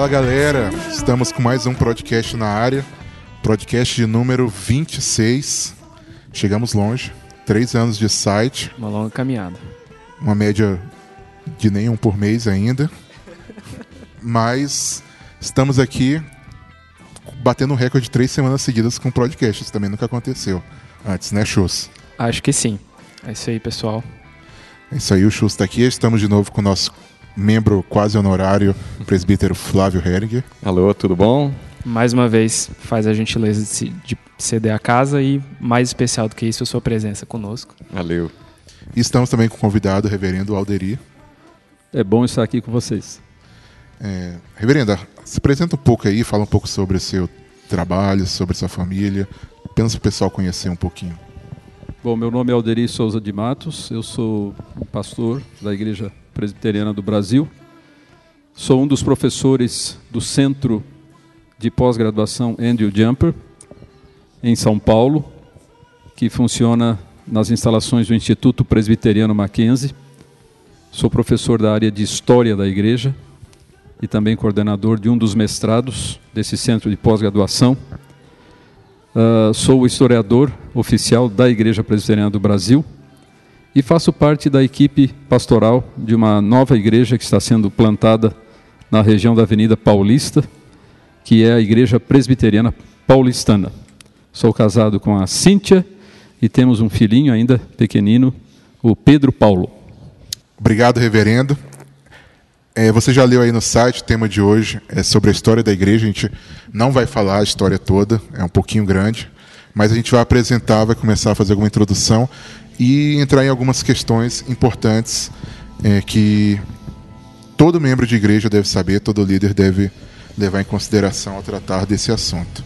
Fala galera, estamos com mais um podcast na área, podcast de número 26. Chegamos longe, três anos de site, Uma longa caminhada. uma média de nenhum por mês ainda, mas estamos aqui batendo um recorde de três semanas seguidas com podcast, isso também nunca aconteceu antes, né, Chus? Acho que sim. É isso aí, pessoal. É isso aí, o Chus está aqui, estamos de novo com o nosso membro quase honorário, presbítero Flávio Heringer. Alô, tudo bom? Mais uma vez, faz a gentileza de, se- de ceder a casa e, mais especial do que isso, a sua presença conosco. Valeu. E estamos também com o convidado, o reverendo Alderi. É bom estar aqui com vocês. É, reverenda, se apresenta um pouco aí, fala um pouco sobre o seu trabalho, sobre sua família, apenas para o pessoal conhecer um pouquinho. Bom, meu nome é Alderi Souza de Matos, eu sou pastor da Igreja Presbiteriana do Brasil. Sou um dos professores do Centro de Pós-Graduação Andrew Jumper, em São Paulo, que funciona nas instalações do Instituto Presbiteriano Mackenzie. Sou professor da área de História da Igreja e também coordenador de um dos mestrados desse centro de pós-graduação. Ah, sou o historiador oficial da Igreja Presbiteriana do Brasil e faço parte da equipe pastoral de uma nova igreja que está sendo plantada na região da Avenida Paulista, que é a Igreja Presbiteriana Paulistana. Sou casado com a Cíntia e temos um filhinho ainda pequenino, o Pedro Paulo. Obrigado, reverendo. É, você já leu aí no site, o tema de hoje é sobre a história da igreja. A gente não vai falar a história toda, é um pouquinho grande, mas a gente vai apresentar, vai começar a fazer alguma introdução e entrar em algumas questões importantes é, que todo membro de igreja deve saber, todo líder deve levar em consideração ao tratar desse assunto.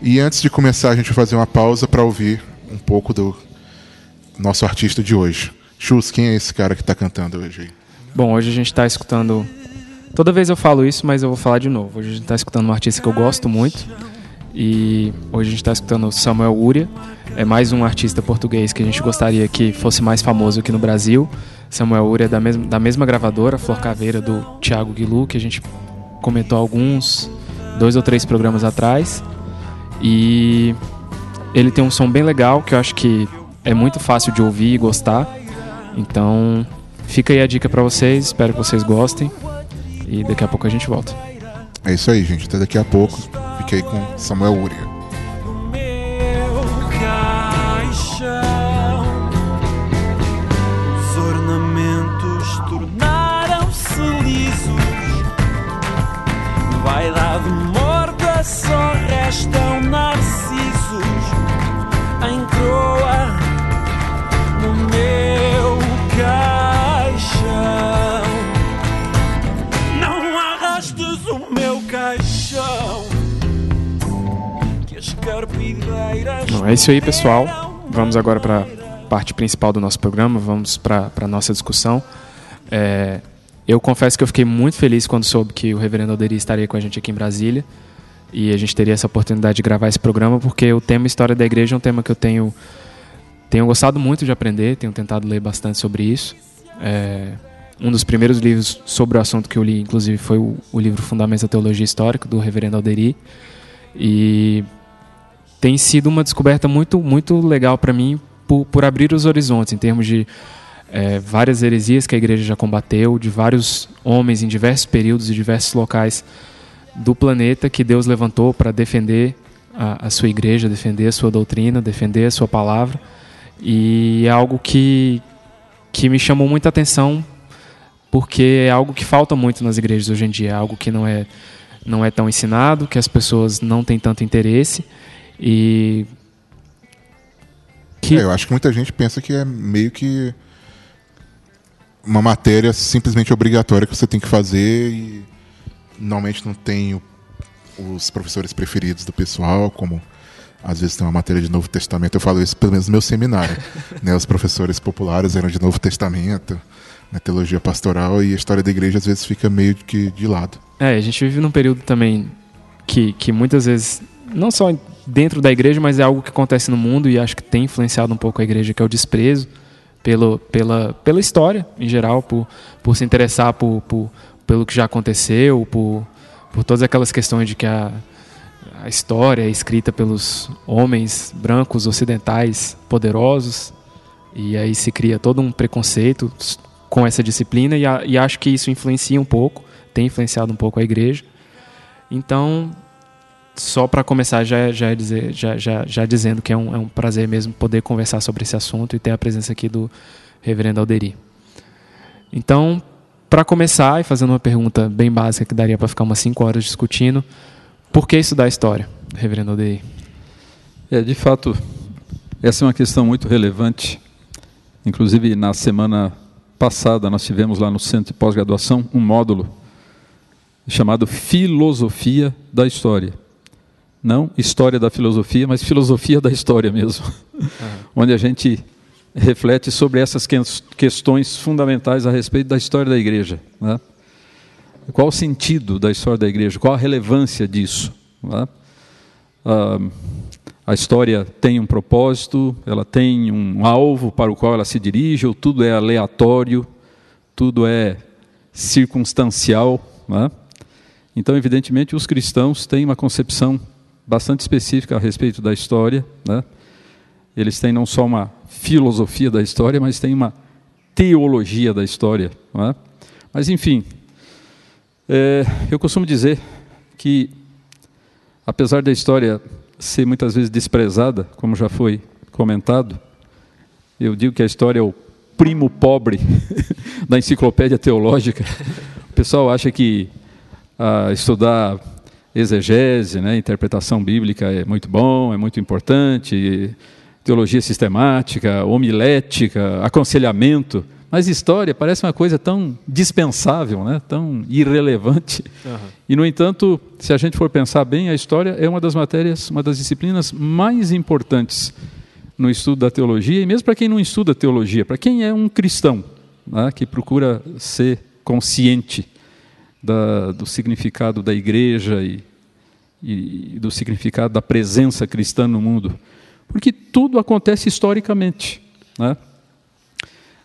E antes de começar, a gente vai fazer uma pausa para ouvir um pouco do nosso artista de hoje. Chus, quem é esse cara que está cantando hoje? Bom, hoje a gente está escutando. Toda vez eu falo isso, mas eu vou falar de novo. Hoje a gente está escutando um artista que eu gosto muito. E hoje a gente está escutando Samuel Uria. É mais um artista português que a gente gostaria que fosse mais famoso aqui no Brasil. Samuel Uria é da mesma, da mesma gravadora, Flor Caveira, do Thiago Guilu, que a gente comentou alguns, dois ou três programas atrás. E ele tem um som bem legal que eu acho que é muito fácil de ouvir e gostar. Então, fica aí a dica pra vocês, espero que vocês gostem. E daqui a pouco a gente volta. É isso aí, gente. Até daqui a pouco. Fiquei com Samuel Uria. Vaidade morta, só restam narcisos É isso aí, pessoal. Vamos agora para a parte principal do nosso programa, vamos para a nossa discussão. É, eu confesso que eu fiquei muito feliz quando soube que o Reverendo Alderi estaria com a gente aqui em Brasília e a gente teria essa oportunidade de gravar esse programa, porque o tema História da Igreja é um tema que eu tenho, tenho gostado muito de aprender, tenho tentado ler bastante sobre isso. É, um dos primeiros livros sobre o assunto que eu li, inclusive, foi o, o livro Fundamentos da Teologia Histórica, do Reverendo Alderi. E tem sido uma descoberta muito, muito legal para mim por, por abrir os horizontes em termos de é, várias heresias que a igreja já combateu, de vários homens em diversos períodos e diversos locais do planeta que Deus levantou para defender a, a sua igreja, defender a sua doutrina, defender a sua palavra. E é algo que, que me chamou muita atenção porque é algo que falta muito nas igrejas hoje em dia, é algo que não é, não é tão ensinado, que as pessoas não têm tanto interesse e que É, eu acho que muita gente pensa que é meio que uma matéria simplesmente obrigatória que você tem que fazer e normalmente não tem o- os professores preferidos do pessoal, como às vezes tem uma matéria de Novo Testamento, eu falo isso pelo menos no meu seminário. né? Os professores populares eram de Novo Testamento, né? teologia pastoral, e a história da igreja às vezes fica meio que de lado. É, a gente vive num período também que, que muitas vezes, não só dentro da igreja, mas é algo que acontece no mundo e acho que tem influenciado um pouco a igreja, que é o desprezo pelo, pela, pela história em geral, por, por se interessar por, por, pelo que já aconteceu, por, por todas aquelas questões de que a, a história é escrita pelos homens brancos ocidentais poderosos e aí se cria todo um preconceito com essa disciplina e, a, e acho que isso influencia um pouco, tem influenciado um pouco a igreja. Então, só para começar, já, já, dizer, já, já, já dizendo que é um, é um prazer mesmo poder conversar sobre esse assunto e ter a presença aqui do reverendo Alderi. Então, para começar e fazendo uma pergunta bem básica que daria para ficar umas 5 horas discutindo, por que estudar história, reverendo Alderi? É, de fato, essa é uma questão muito relevante. Inclusive, na semana passada, nós tivemos lá no Centro de Pós-Graduação um módulo chamado Filosofia da História não história da filosofia, mas filosofia da história mesmo, uhum. onde a gente reflete sobre essas questões fundamentais a respeito da história da igreja. Né? Qual o sentido da história da igreja? Qual a relevância disso? Né? Ah, a história tem um propósito, ela tem um alvo para o qual ela se dirige, ou tudo é aleatório, tudo é circunstancial. Né? Então, evidentemente, os cristãos têm uma concepção bastante específica a respeito da história. Né? Eles têm não só uma filosofia da história, mas têm uma teologia da história. Né? Mas, enfim, é, eu costumo dizer que, apesar da história ser muitas vezes desprezada, como já foi comentado, eu digo que a história é o primo pobre da enciclopédia teológica. O pessoal acha que ah, estudar exegese, né, interpretação bíblica é muito bom, é muito importante, teologia sistemática, homilética, aconselhamento, mas história parece uma coisa tão dispensável, né, tão irrelevante. Uhum. E, no entanto, se a gente for pensar bem, a história é uma das matérias, uma das disciplinas mais importantes no estudo da teologia, e mesmo para quem não estuda teologia, para quem é um cristão, né, que procura ser consciente da, do significado da igreja e, e, do significado da presença cristã no mundo. Porque tudo acontece historicamente. Né?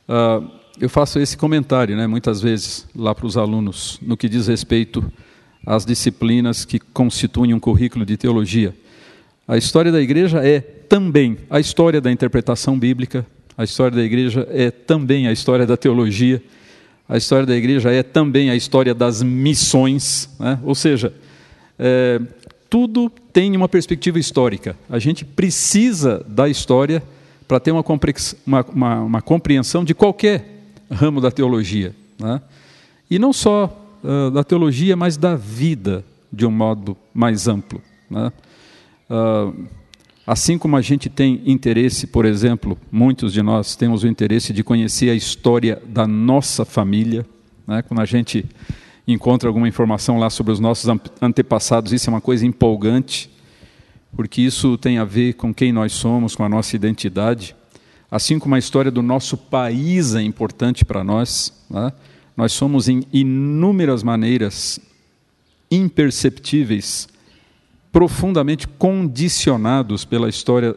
Uh, eu faço esse comentário né, muitas vezes lá para os alunos, no que diz respeito às disciplinas que constituem um currículo de teologia. A história da igreja é também a história da interpretação bíblica, a história da igreja é também a história da teologia, a história da igreja é também a história das missões, né? ou seja, é, tudo tem uma perspectiva histórica. A gente precisa da história para ter uma, uma, uma, uma, compreensão de qualquer ramo da teologia. Né? E não só uh, da teologia, mas da vida de um modo mais amplo. Né? Uh, Assim como a gente tem interesse, por exemplo, muitos de nós temos o interesse de conhecer a história da nossa família, né? quando a gente encontra alguma informação lá sobre os nossos antepassados, isso é uma coisa empolgante, porque isso tem a ver com quem nós somos, com a nossa identidade. Assim como a história do nosso país é importante para nós, né? nós somos em inúmeras maneiras imperceptíveis profundamente condicionados pela história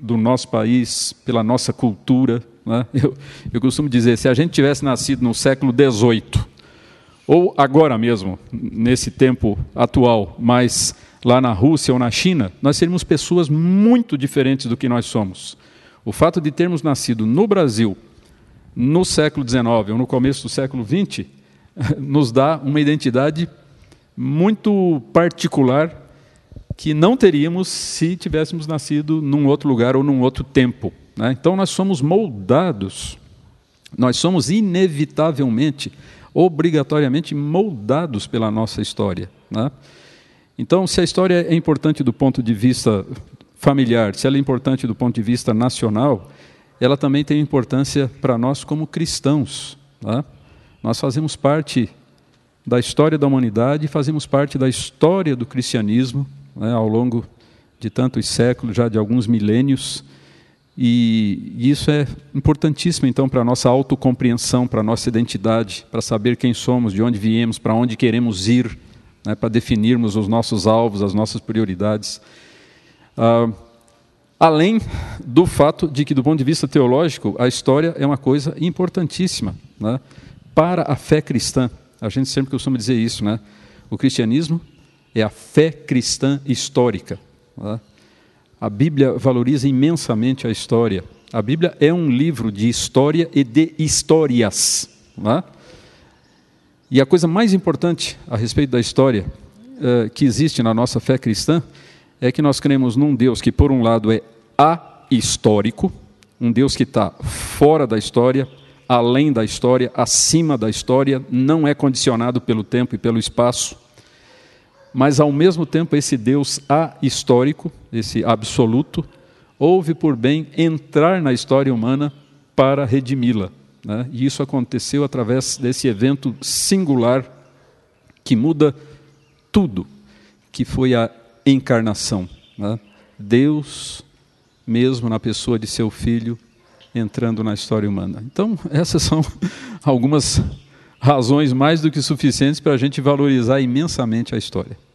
do nosso país, pela nossa cultura. Né? Eu, eu costumo dizer, se a gente tivesse nascido no século XVIII, ou agora mesmo, nesse tempo atual, mas lá na Rússia ou na China, nós seríamos pessoas muito diferentes do que nós somos. O fato de termos nascido no Brasil no século XIX ou no começo do século XX nos dá uma identidade muito particular que não teríamos se tivéssemos nascido num outro lugar ou num outro tempo. Né? Então nós somos moldados, nós somos inevitavelmente, obrigatoriamente moldados pela nossa história. Né? Então, se a história é importante do ponto de vista familiar, se ela é importante do ponto de vista nacional, ela também tem importância para nós como cristãos. Né? Nós fazemos parte da história da humanidade, fazemos parte da história do cristianismo, né, ao longo de tantos séculos, já de alguns milênios. E isso é importantíssimo, então, para a nossa autocompreensão, para a nossa identidade, para saber quem somos, de onde viemos, para onde queremos ir, né, para definirmos os nossos alvos, as nossas prioridades. Ah, além do fato de que, do ponto de vista teológico, a história é uma coisa importantíssima né, para a fé cristã. A gente sempre costuma dizer isso, né? O cristianismo é a fé cristã histórica. Né? A Bíblia valoriza imensamente a história. A Bíblia é um livro de história e de histórias. Né? E a coisa mais importante a respeito da história uh, que existe na nossa fé cristã é que nós cremos num Deus que, por um lado, é ahistórico, um Deus que está fora da história, além da história, acima da história, não é condicionado pelo tempo e pelo espaço mas ao mesmo tempo esse Deus ahistórico, esse absoluto, houve por bem entrar na história humana para redimi-la. Né? E isso aconteceu através desse evento singular que muda tudo, que foi a encarnação. Né? Deus, mesmo na pessoa de seu filho, entrando na história humana. Então, essas são algumas razões mais do que suficientes para a gente valorizar imensamente a história.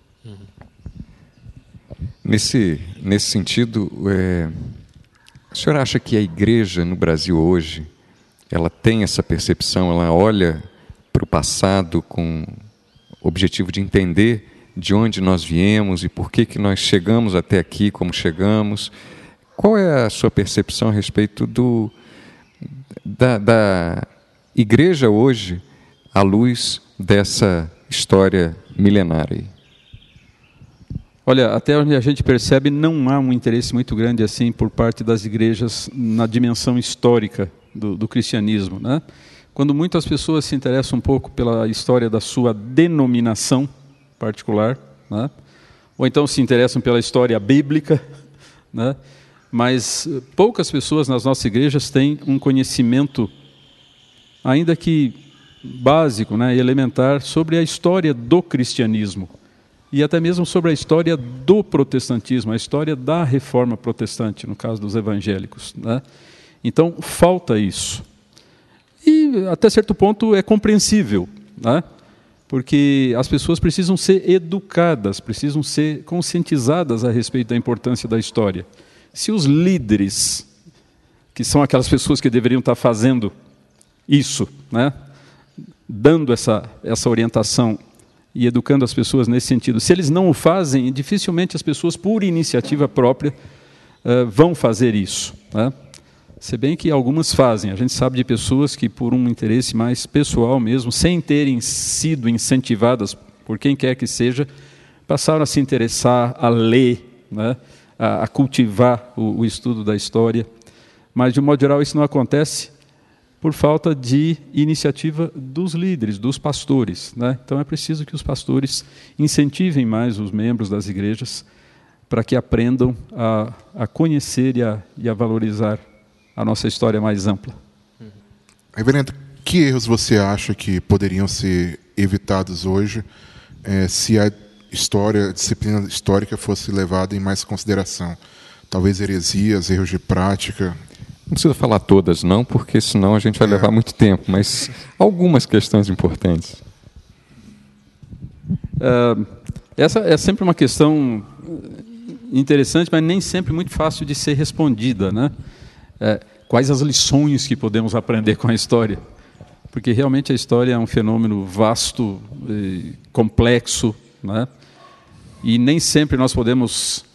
Nesse, nesse sentido, é, o senhor acha que a igreja no Brasil hoje, ela tem essa percepção, ela olha para o passado com o objetivo de entender de onde nós viemos e por que, que nós chegamos até aqui, como chegamos. Qual é a sua percepção a respeito do, da, da igreja hoje à luz dessa história milenária? Olha, até onde a gente percebe, não há um interesse muito grande assim por parte das igrejas na dimensão histórica do, do cristianismo. Né? Quando muitas pessoas se interessam um pouco pela história da sua denominação particular, né? ou então se interessam pela história bíblica, né? mas poucas pessoas nas nossas igrejas têm um conhecimento, ainda que básico, né, elementar, sobre a história do cristianismo e até mesmo sobre a história do protestantismo, a história da reforma protestante, no caso dos evangélicos. Né? Então, falta isso. E, até certo ponto, é compreensível, né? porque as pessoas precisam ser educadas, precisam ser conscientizadas a respeito da importância da história. Se os líderes, que são aquelas pessoas que deveriam estar fazendo isso, né? dando essa, essa orientação e educando as pessoas nesse sentido. Se eles não o fazem, dificilmente as pessoas, por iniciativa própria, uh, vão fazer isso. Né? Se bem que algumas fazem. A gente sabe de pessoas que, por um interesse mais pessoal mesmo, sem terem sido incentivadas por quem quer que seja, passaram a se interessar, a ler, né? a, cultivar o estudo da história. Mas, de um modo geral, isso não acontece por falta de iniciativa dos líderes, dos pastores. Né? Então é preciso que os pastores incentivem mais os membros das igrejas para que aprendam a, a conhecer e a, e a, valorizar a nossa história mais ampla. Reverendo, que erros você acha que poderiam ser evitados hoje é, se a história, a disciplina histórica fosse levada em mais consideração? Talvez heresias, erros de prática, não precisa falar todas, não, porque senão a gente vai levar muito tempo, mas algumas questões importantes. Uh, essa é sempre uma questão interessante, mas nem sempre muito fácil de ser respondida. Né? É, quais as lições que podemos aprender com a história? Porque realmente a história é um fenômeno vasto, complexo, né? e nem sempre nós podemos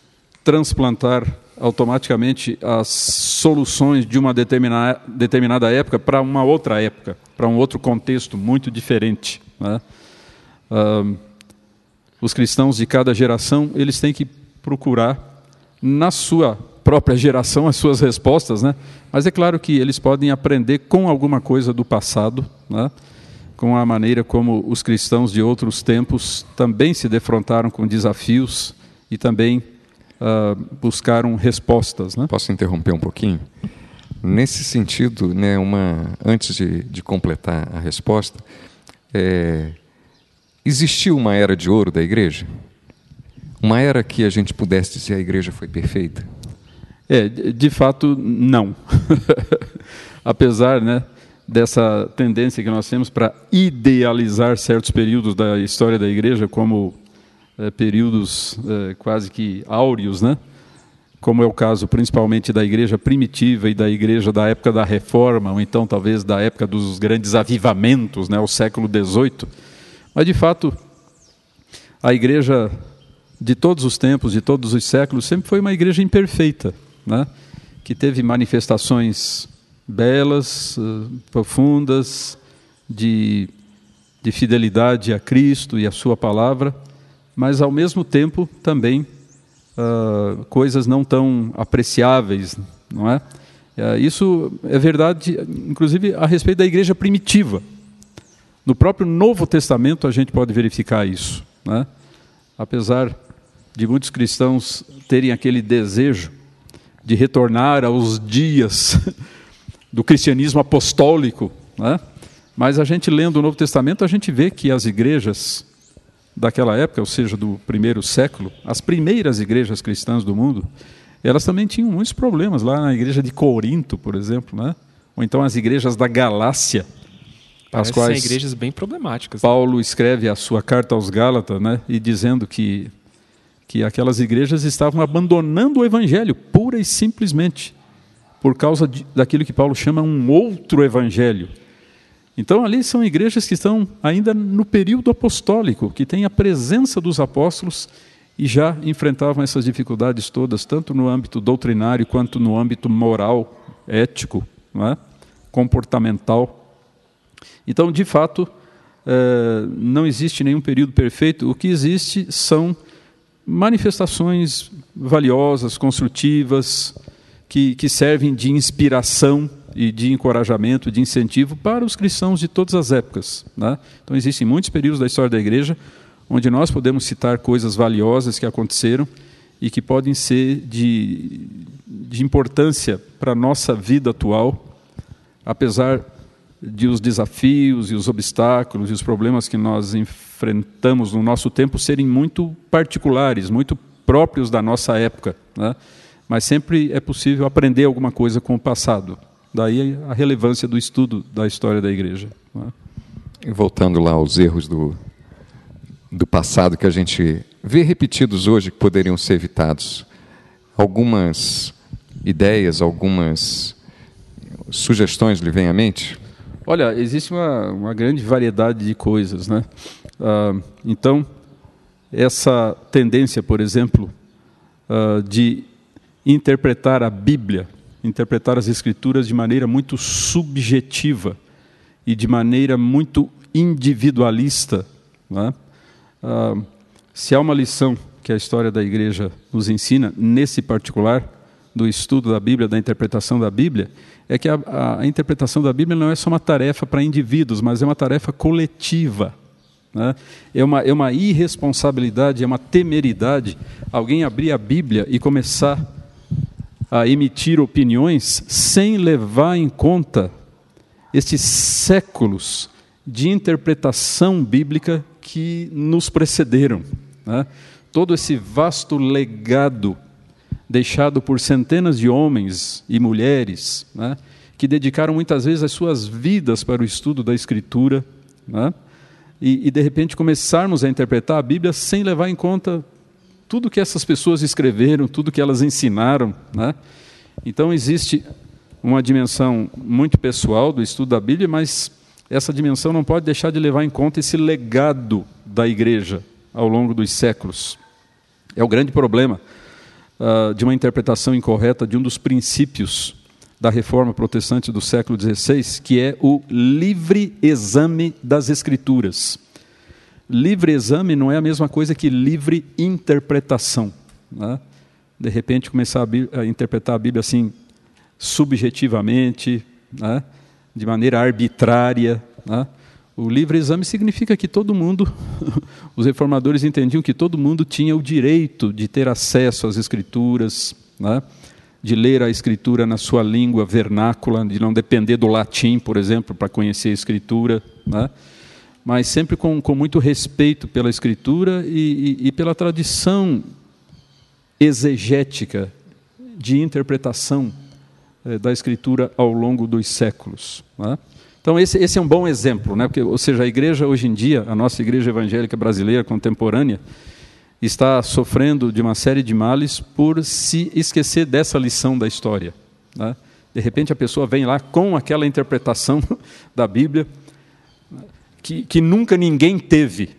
transplantar automaticamente as soluções de uma determinada, determinada época para uma outra época, para um outro contexto muito diferente. Né? Os cristãos de cada geração eles têm que procurar na sua própria geração as suas respostas, né? Mas é claro que eles podem aprender com alguma coisa do passado, né? Com a maneira como os cristãos de outros tempos também se defrontaram com desafios e também uh, buscaram respostas. Né? Posso interromper um pouquinho? Nesse sentido, né, uma, antes de, de completar a resposta, é, existiu uma era de ouro da igreja? uma era que a gente pudesse dizer a igreja foi perfeita? É, de fato, não. Apesar né, dessa tendência que nós temos para idealizar certos períodos da história da igreja como é, períodos é, quase que áureos, né? como é o caso principalmente da igreja primitiva e da igreja da época da reforma, ou então talvez da época dos grandes avivamentos, né, o século XVIII. Mas, de fato, a igreja de todos os tempos, de todos os séculos, sempre foi uma igreja imperfeita, né, que teve manifestações belas, uh, profundas, de, de fidelidade a Cristo e a Sua palavra, mas, ao mesmo tempo, também uh, coisas não tão apreciáveis, não é? Uh, isso é verdade, inclusive, a respeito da igreja primitiva. No próprio Novo Testamento a gente pode verificar isso. Né? Apesar de muitos cristãos terem aquele desejo de retornar aos dias do cristianismo apostólico, né? mas a gente lendo o Novo Testamento a gente vê que as igrejas daquela época, ou seja, do primeiro século, as primeiras igrejas cristãs do mundo, elas também tinham muitos problemas lá na igreja de Corinto, por exemplo, né? ou então as igrejas da Galácia, as Parecem quais igrejas bem problemáticas. né? Paulo escreve a sua carta aos Gálatas, né, e dizendo que que aquelas igrejas estavam abandonando o evangelho pura e simplesmente por causa de, daquilo que Paulo chama um outro evangelho. Então ali são igrejas que estão ainda no período apostólico, que têm a presença dos apóstolos e já enfrentavam essas dificuldades todas, tanto no âmbito doutrinário quanto no âmbito moral, ético, é? comportamental. Então, de fato, eh, não existe nenhum período perfeito. O que existe são manifestações valiosas, construtivas, que, que servem de inspiração e de encorajamento, de incentivo para os cristãos de todas as épocas. Né? Então, existem muitos períodos da história da igreja onde nós podemos citar coisas valiosas que aconteceram e que podem ser de, de importância para a nossa vida atual, apesar de os desafios e os obstáculos e os problemas que nós enfrentamos no nosso tempo serem muito particulares, muito próprios da nossa época. Né? Mas sempre é possível aprender alguma coisa com o passado. Daí a relevância do estudo da história da igreja. E voltando lá aos erros do, do passado que a gente vê repetidos hoje que poderiam ser evitados. Algumas ideias, algumas sugestões lhe vêm à mente? Olha, existe uma, uma grande variedade de coisas, né? Ah, então, essa tendência, por exemplo, ah, de interpretar a Bíblia, interpretar as Escrituras de maneira muito subjetiva e de maneira muito individualista, né? Ah, se há uma lição que a história da igreja nos ensina, nesse particular, do estudo da Bíblia, da interpretação da Bíblia, é que a, a- interpretação da Bíblia não é só uma tarefa para indivíduos, mas é uma tarefa coletiva. né? É, uma, é uma irresponsabilidade, é uma temeridade alguém abrir a Bíblia e começar a emitir opiniões sem levar em conta estes séculos de interpretação bíblica que nos precederam. né? Todo esse vasto legado deixado por centenas de homens e mulheres, né, que dedicaram muitas vezes as suas vidas para o estudo da Escritura, né, e, e de repente começarmos a interpretar a Bíblia sem levar em conta tudo que essas pessoas escreveram, tudo que elas ensinaram. Né? Então existe uma dimensão muito pessoal do estudo da Bíblia, mas essa dimensão não pode deixar de levar em conta esse legado da igreja ao longo dos séculos. É o grande problema ah, de uma interpretação incorreta de um dos princípios da reforma protestante do século XVI, que é o livre exame das Escrituras. Livre exame não é a mesma coisa que livre interpretação. né? De repente, começar a, a interpretar a Bíblia assim, subjetivamente, né? de maneira arbitrária. né? O livre exame significa que todo mundo, os reformadores entendiam que todo mundo tinha o direito de ter acesso às Escrituras, né? de ler a Escritura na sua língua vernácula, de não depender do latim, por exemplo, para conhecer a Escritura. né? Mas sempre com, com muito respeito pela Escritura e, e, e pela tradição exegética de interpretação eh, da Escritura ao longo dos séculos. Né? Então, esse, esse, é um bom exemplo, né? Porque, ou seja, a igreja hoje em dia, a nossa igreja evangélica brasileira contemporânea, está sofrendo de uma série de males por se esquecer dessa lição da história. Né? De repente, a pessoa vem lá com aquela interpretação da Bíblia que, que nunca ninguém teve.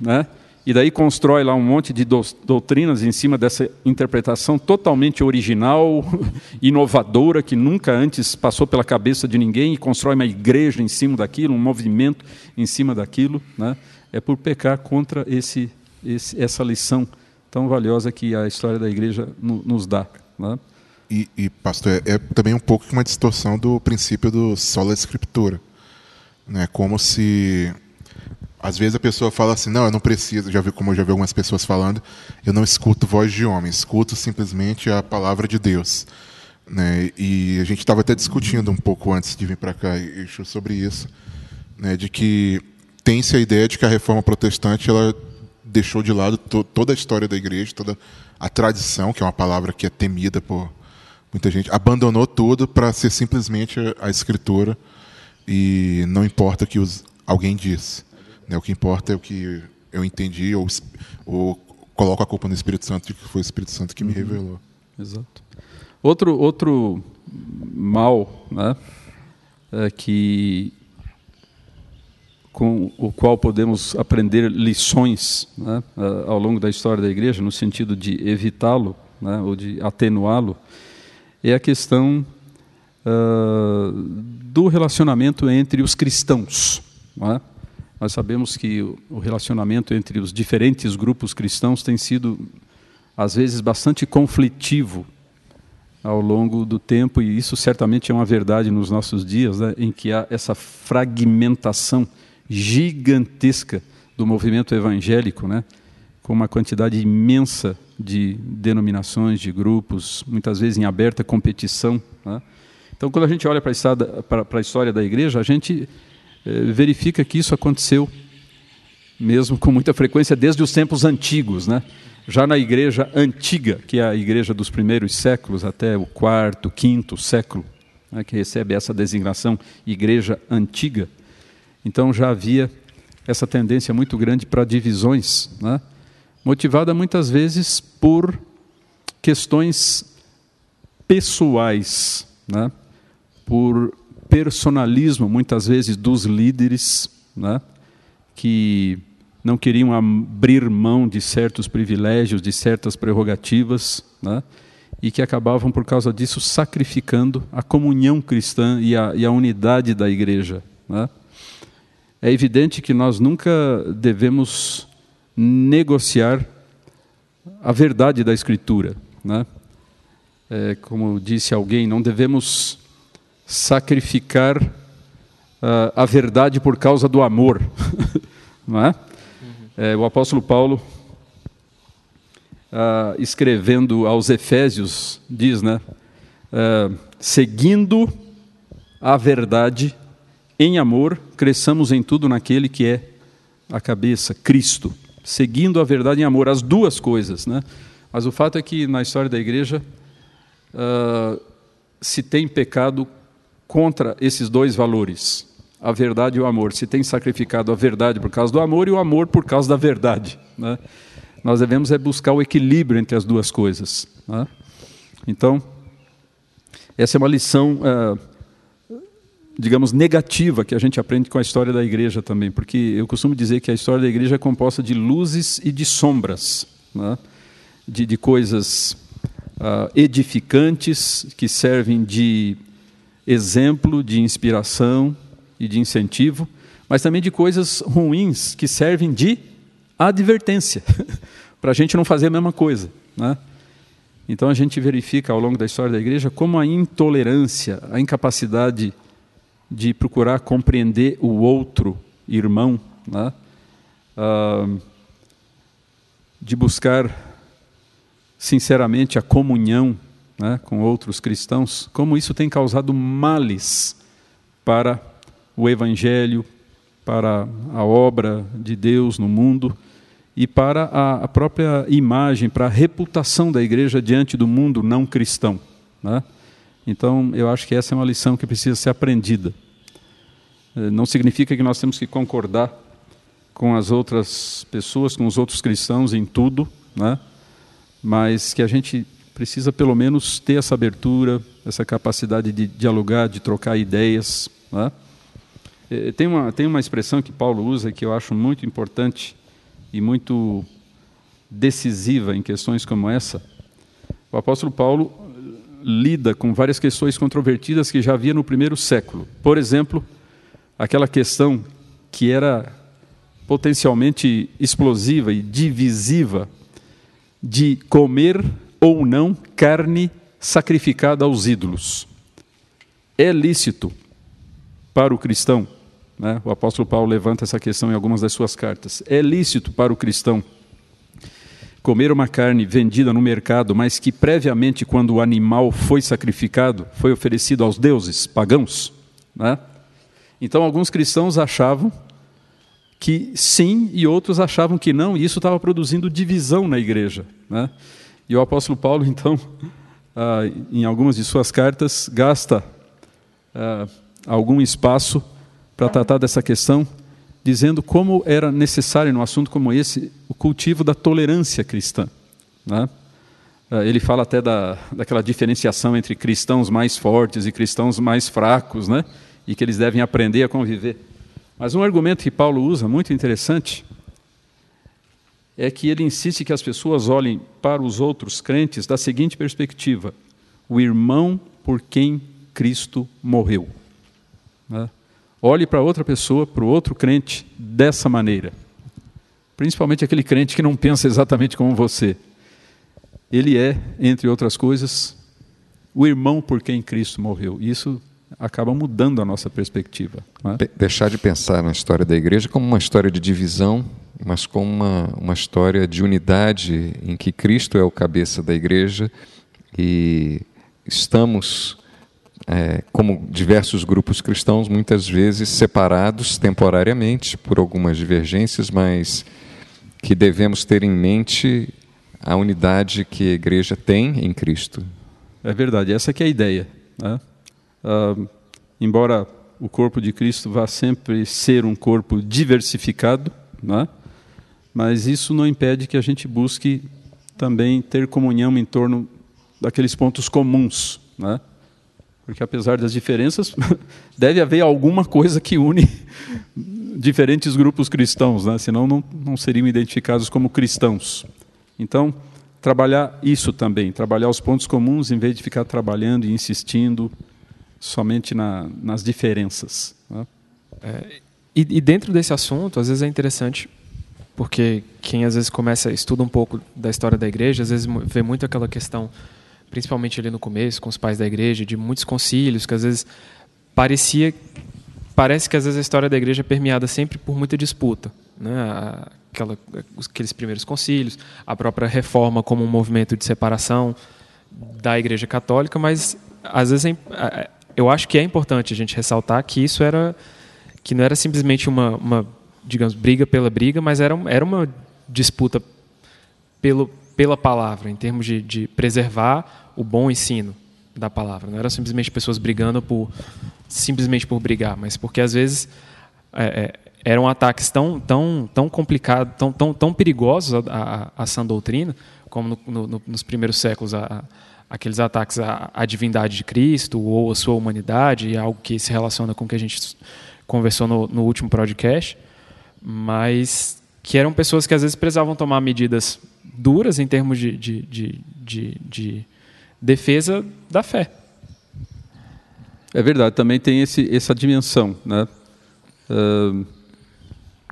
Né? e daí constrói lá um monte de doutrinas em cima dessa interpretação totalmente original, inovadora, que nunca antes passou pela cabeça de ninguém, e constrói uma igreja em cima daquilo, um movimento em cima daquilo. Né? É por pecar contra esse, esse, essa lição tão valiosa que a história da igreja no, nos dá. Né? E, e, pastor, é, é também um pouco uma distorção do princípio do sola escritura. Né? Como se às vezes a pessoa fala assim, não, eu não preciso, já vi como eu já vi algumas pessoas falando, eu não escuto voz de homem, escuto simplesmente a palavra de Deus. Né? E a gente estava até discutindo um pouco antes de vir para cá sobre isso, né? de que tem-se a ideia de que a reforma protestante ela deixou de lado to toda a história da igreja, toda a tradição, que é uma palavra que é temida por muita gente, abandonou tudo para ser simplesmente a, escritura e não importa o que os, alguém diz. Né? O que importa é o que eu entendi ou, ou coloco a culpa no Espírito Santo de que foi o Espírito Santo que me uhum. revelou. Exato. Outro outro mal, né, é que com o qual podemos aprender lições né, ao longo da história da igreja, no sentido de evitá-lo né, ou de atenuá-lo, é a questão do relacionamento entre os cristãos. É? Nós sabemos que o relacionamento entre os diferentes grupos cristãos tem sido, às vezes, bastante conflitivo ao longo do tempo, e isso certamente é uma verdade nos nossos dias, né, em que há essa fragmentação gigantesca do movimento evangélico, né, com uma quantidade imensa de denominações, de grupos, muitas vezes em aberta competição. Né. Então, quando a gente olha para a história da igreja, a gente eh, verifica que isso aconteceu mesmo com muita frequência desde os tempos antigos, né? Já na igreja antiga, que é a igreja dos primeiros séculos até o quarto, quinto século, né, que recebe essa designação igreja antiga, então já havia essa tendência muito grande para divisões, né? motivada muitas vezes por questões pessoais, né? Por personalismo, muitas vezes, dos líderes, né, que não queriam abrir mão de certos privilégios, de certas prerrogativas, né, e que acabavam, por causa disso, sacrificando a comunhão cristã e a, e a unidade da igreja. Né. É evidente que nós nunca devemos negociar a verdade da Escritura. Né? É, como disse alguém, não devemos sacrificar uh, a verdade por causa do amor, não é? Uhum. é? o apóstolo Paulo, uh, escrevendo aos Efésios, diz, né? Uh, seguindo a verdade em amor, cresçamos em tudo naquele que é a cabeça, Cristo. Seguindo a verdade em amor, as duas coisas, né? Mas o fato é que na história da igreja se tem pecado contra esses dois valores, a verdade e o amor. Se tem sacrificado a verdade por causa do amor e o amor por causa da verdade. Né? Nós devemos é buscar o equilíbrio entre as duas coisas. Né? Então, essa é uma lição, é, digamos, negativa que a gente aprende com a história da igreja também, porque eu costumo dizer que a história da igreja é composta de luzes e de sombras, né? de, de, coisas uh, edificantes que servem de exemplo de inspiração e de incentivo, mas também de coisas ruins que servem de advertência, para a gente não fazer a mesma coisa. Né? Então a gente verifica ao longo da história da igreja como a intolerância, a incapacidade de procurar compreender o outro irmão, né? ah, de buscar sinceramente a comunhão né, com outros cristãos, como isso tem causado males para o Evangelho, para a obra de Deus no mundo e para a, própria imagem, para a reputação da igreja diante do mundo não cristão. Né? Então, eu acho que essa é uma lição que precisa ser aprendida. Eh, não significa que nós temos que concordar com as outras pessoas, com os outros cristãos em tudo, né? mas que a gente precisa pelo menos ter essa abertura, essa capacidade de dialogar, de trocar ideias. Né? Eh, tem, uma, tem uma expressão que Paulo usa que eu acho muito importante e muito decisiva em questões como essa. O apóstolo Paulo lida com várias questões controvertidas que já havia no primeiro século. Por exemplo, aquela questão que era potencialmente explosiva e divisiva de comer ou não carne sacrificada aos ídolos. É lícito para o cristão, né? o apóstolo Paulo levanta essa questão em algumas das suas cartas. É lícito para o cristão comer uma carne vendida no mercado, mas que previamente, quando o animal foi sacrificado, foi oferecido aos deuses pagãos. Né? Então, alguns cristãos achavam que sim e outros achavam que não, e isso estava produzindo divisão na igreja. Né? E o apóstolo Paulo, então, ah, em algumas de suas cartas, gasta ah, algum espaço para tratar dessa questão dizendo como era necessário, num assunto como esse, o cultivo da tolerância cristã. Né? Ah, ele fala até da, daquela diferenciação entre cristãos mais fortes e cristãos mais fracos, né? e que eles devem aprender a conviver. Mas um argumento que Paulo usa, muito interessante, é que ele insiste que as pessoas olhem para os outros crentes da seguinte perspectiva: o irmão por quem Cristo morreu. Né? Olhe para outra pessoa, para o outro crente, dessa maneira. Principalmente aquele crente que não pensa exatamente como você. Ele é, entre outras coisas, o irmão por quem Cristo morreu. Isso acaba mudando a nossa perspectiva. É? Deixar de pensar na história da igreja como uma história de divisão, mas como uma, uma história de unidade em que Cristo é o cabeça da igreja e estamos é, como diversos grupos cristãos, muitas vezes separados temporariamente por algumas divergências, mas que devemos ter em mente a unidade que a igreja tem em Cristo. É verdade, essa que é a ideia. Né? Uh, embora o corpo de Cristo vá sempre ser um corpo diversificado, né? mas isso não impede que a gente busque também ter comunhão em torno daqueles pontos comuns. Né? Porque apesar das diferenças, deve haver alguma coisa que une diferentes grupos cristãos, né? senão não, não seriam identificados como cristãos. Então, trabalhar isso também, trabalhar os pontos comuns em vez de ficar trabalhando e insistindo somente na, nas diferenças. Né? É, e, e, dentro desse assunto, às vezes é interessante, porque quem às vezes começa, estuda um pouco da história da igreja, às vezes vê muito aquela questão principalmente ali no começo, com os pais da igreja, de muitos concílios, que às vezes parecia parece que às vezes a história da igreja é permeada sempre por muita disputa, né? Aquela, aqueles primeiros concílios, a própria reforma como um movimento de separação da igreja católica, mas às vezes é, eu acho que é importante a gente ressaltar que isso era que não era simplesmente uma, uma digamos briga pela briga, mas era, era uma disputa pelo pela palavra, em termos de, de preservar o bom ensino da palavra. Não era simplesmente pessoas brigando por simplesmente por brigar, mas porque às vezes é, é, eram ataques tão tão tão complicados, tão tão, tão perigosos à, à, à sã doutrina, como no, no, nos primeiros séculos a, aqueles ataques à, à, divindade de Cristo ou à sua humanidade, algo que se relaciona com o que a gente conversou no, no último podcast, mas que eram pessoas que às vezes precisavam tomar medidas duras em termos de, de, de, de, de defesa da fé. É verdade, também tem esse, essa dimensão. Né? Uh,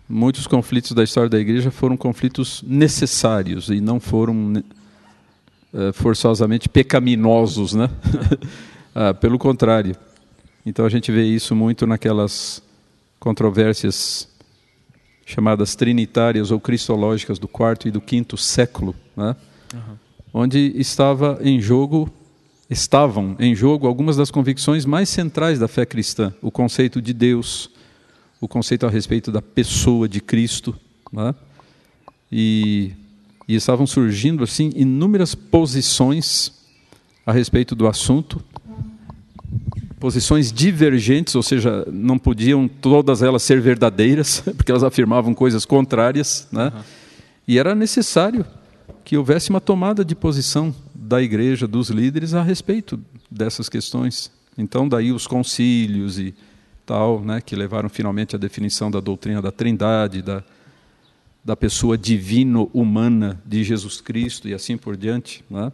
muitos conflitos da história da igreja foram conflitos necessários e não foram forçosamente pecaminosos. Né? uh, pelo contrário. Então a gente vê isso muito naquelas controvérsias chamadas trinitárias ou cristológicas do quarto e do quinto século, né? uhum. onde estava em jogo estavam em jogo algumas das convicções mais centrais da fé cristã, o conceito de Deus, o conceito a respeito da pessoa de Cristo, né? e, e estavam surgindo assim inúmeras posições a respeito do assunto, posições divergentes, ou seja, não podiam todas elas ser verdadeiras, porque elas afirmavam coisas contrárias, né? Uhum. E era necessário que houvesse uma tomada de posição da igreja, dos líderes a respeito dessas questões. Então, daí os concílios e tal, né, que levaram finalmente à definição da doutrina da Trindade, da, da pessoa divino-humana de Jesus Cristo e assim por diante. Né?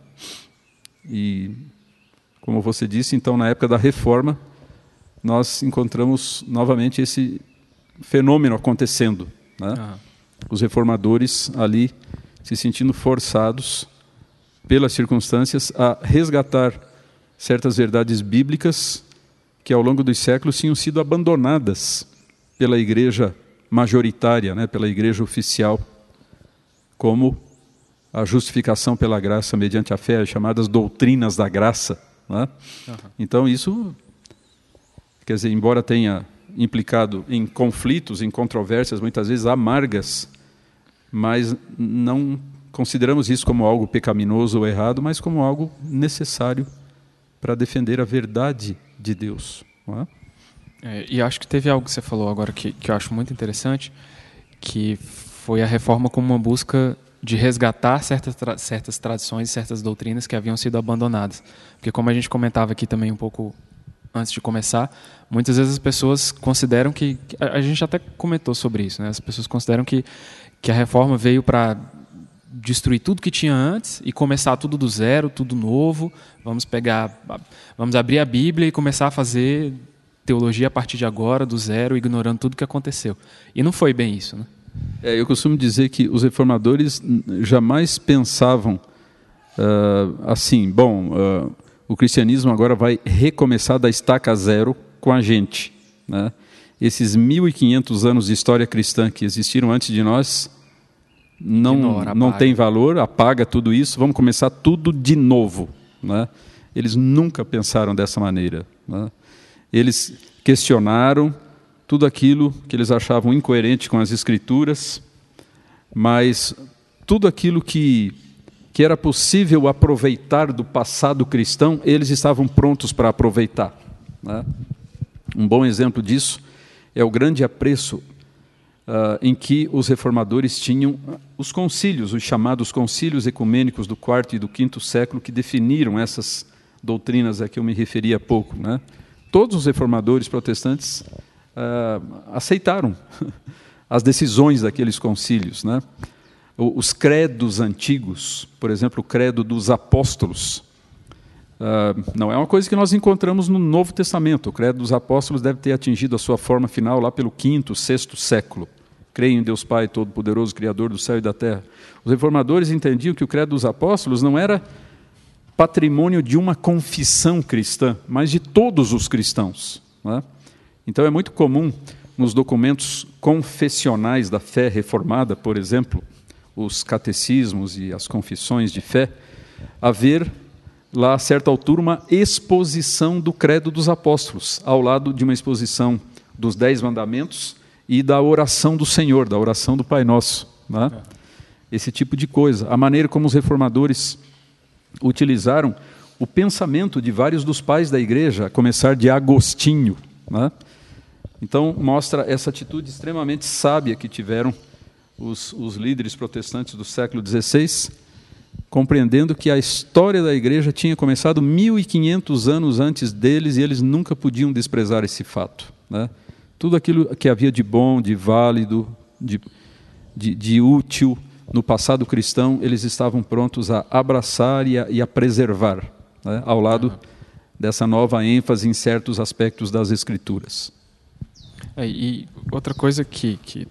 E, como você disse, então, na época da reforma, nós encontramos novamente esse fenômeno acontecendo. Né? Ah. Os reformadores ali se sentindo forçados pelas circunstâncias a resgatar certas verdades bíblicas que ao longo dos séculos tinham sido abandonadas pela igreja majoritária, né, pela igreja oficial, como a justificação pela graça mediante a fé, as chamadas doutrinas da graça. Né? Uhum. Então, isso, quer dizer, embora tenha implicado em conflitos, em controvérsias muitas vezes amargas, mas não consideramos isso como algo pecaminoso ou errado, mas como algo necessário para defender a verdade de Deus. É? É, e acho que teve algo que você falou agora que, que eu acho muito interessante, que foi a reforma como uma busca de resgatar certas, tra certas tradições, certas doutrinas que haviam sido abandonadas. Porque como a gente comentava aqui também um pouco antes de começar, muitas vezes as pessoas consideram que, a gente até comentou sobre isso, né? As pessoas consideram que que a reforma veio para destruir tudo que tinha antes e começar tudo do zero, tudo novo. Vamos pegar, vamos abrir a Bíblia e começar a fazer teologia a partir de agora, do zero, ignorando tudo que aconteceu. E não foi bem isso, né? É, eu costumo dizer que os reformadores jamais pensavam uh, assim, bom, uh, o cristianismo agora vai recomeçar da estaca zero com a gente. Né? Esses 1.500 anos de história cristã que existiram antes de nós não, Ignora, não tem valor, apaga tudo isso, vamos começar tudo de novo. Né? Eles nunca pensaram dessa maneira. Né? Eles questionaram tudo aquilo que eles achavam incoerente com as Escrituras, mas tudo aquilo que, que era possível aproveitar do passado cristão, eles estavam prontos para aproveitar. Né? Um bom exemplo disso é o grande apreço uh, em que os reformadores tinham os concílios, os chamados concílios ecumênicos do quarto e do quinto século, que definiram essas doutrinas a que eu me referi há pouco. Né? Todos os reformadores protestantes uh, aceitaram as decisões daqueles concílios. Né? Os credos antigos, por exemplo, o credo dos apóstolos, Uh, não é uma coisa que nós encontramos no Novo Testamento. O Credo dos Apóstolos deve ter atingido a sua forma final lá pelo quinto, sexto século. Creio em Deus Pai Todo-Poderoso, Criador do céu e da terra. Os reformadores entendiam que o Credo dos Apóstolos não era patrimônio de uma confissão cristã, mas de todos os cristãos. É? Então é muito comum nos documentos confessionais da fé reformada, por exemplo, os catecismos e as confissões de fé, haver lá a certa altura, uma exposição do Credo dos Apóstolos, ao lado de uma exposição dos Dez Mandamentos e da oração do Senhor, da oração do Pai Nosso. Né? Esse tipo de coisa. A maneira como os reformadores utilizaram o pensamento de vários dos pais da igreja, a começar de Agostinho. Né? Então, mostra essa atitude extremamente sábia que tiveram os, os líderes protestantes do século XVI compreendendo que a história da igreja tinha começado 1500 anos antes deles e eles nunca podiam desprezar esse fato. Né? Tudo aquilo que havia de bom, de válido, de, de, de útil no passado cristão, eles estavam prontos a abraçar e a, e a preservar, né? ao lado dessa nova ênfase em certos aspectos das Escrituras. É, e outra coisa que, que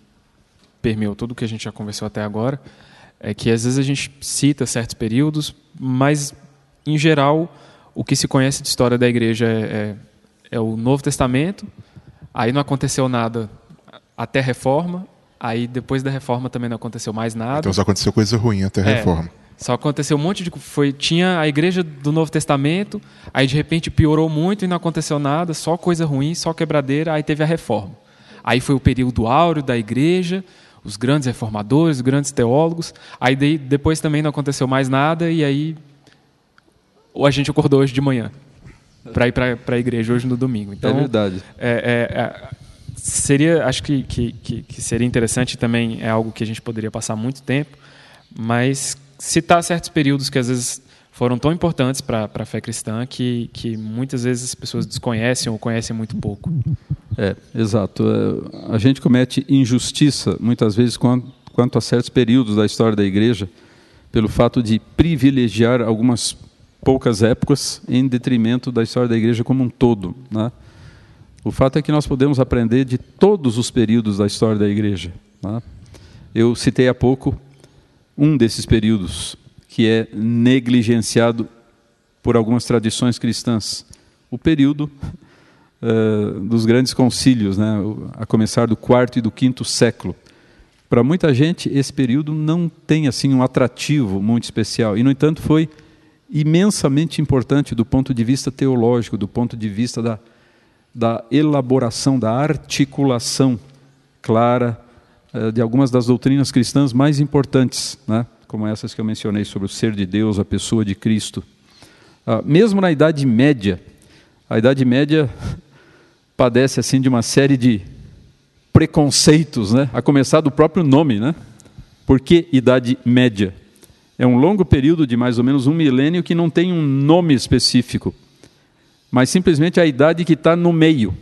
permeou tudo que a gente já conversou até agora é que às vezes a gente cita certos períodos, mas em geral o que se conhece de história da igreja é, é, é o Novo Testamento, aí não aconteceu nada até a reforma, aí depois da reforma também não aconteceu mais nada. Então só aconteceu coisa ruim até a é, reforma. Só aconteceu um monte de foi tinha a igreja do Novo Testamento, aí de repente piorou muito e não aconteceu nada, só coisa ruim, só quebradeira, aí teve a reforma. Aí foi o período áureo da igreja, os grandes reformadores, os grandes teólogos. Aí depois também não aconteceu mais nada e aí a gente acordou hoje de manhã para ir para a igreja hoje no domingo. Então, é verdade. É, é, é, seria, acho que, que, que, seria interessante também, é algo que a gente poderia passar muito tempo, mas citar certos períodos que às vezes foram tão importantes para a fé cristã que, que muitas vezes as pessoas desconhecem ou conhecem muito pouco. É, exato. É, a gente comete injustiça muitas vezes quanto, a certos períodos da história da igreja pelo fato de privilegiar algumas poucas épocas em detrimento da história da igreja como um todo. Né? O fato é que nós podemos aprender de todos os períodos da história da igreja. Né? Eu citei há pouco um desses períodos que é negligenciado por algumas tradições cristãs, o período uh, dos grandes concílios, né? a começar do quarto e do quinto século. Para muita gente, esse período não tem assim um atrativo muito especial, e no entanto foi imensamente importante do ponto de vista teológico, do ponto de vista da, da elaboração, da articulação clara uh, de algumas das doutrinas cristãs mais importantes, né? como essas que eu mencionei sobre o ser de Deus, a pessoa de Cristo. Uh, mesmo na Idade Média, a Idade Média padece assim de uma série de preconceitos, né? a começar do próprio nome. Né? Por que Idade Média? É um longo período de mais ou menos um milênio que não tem um nome específico, mas simplesmente a idade que está no meio,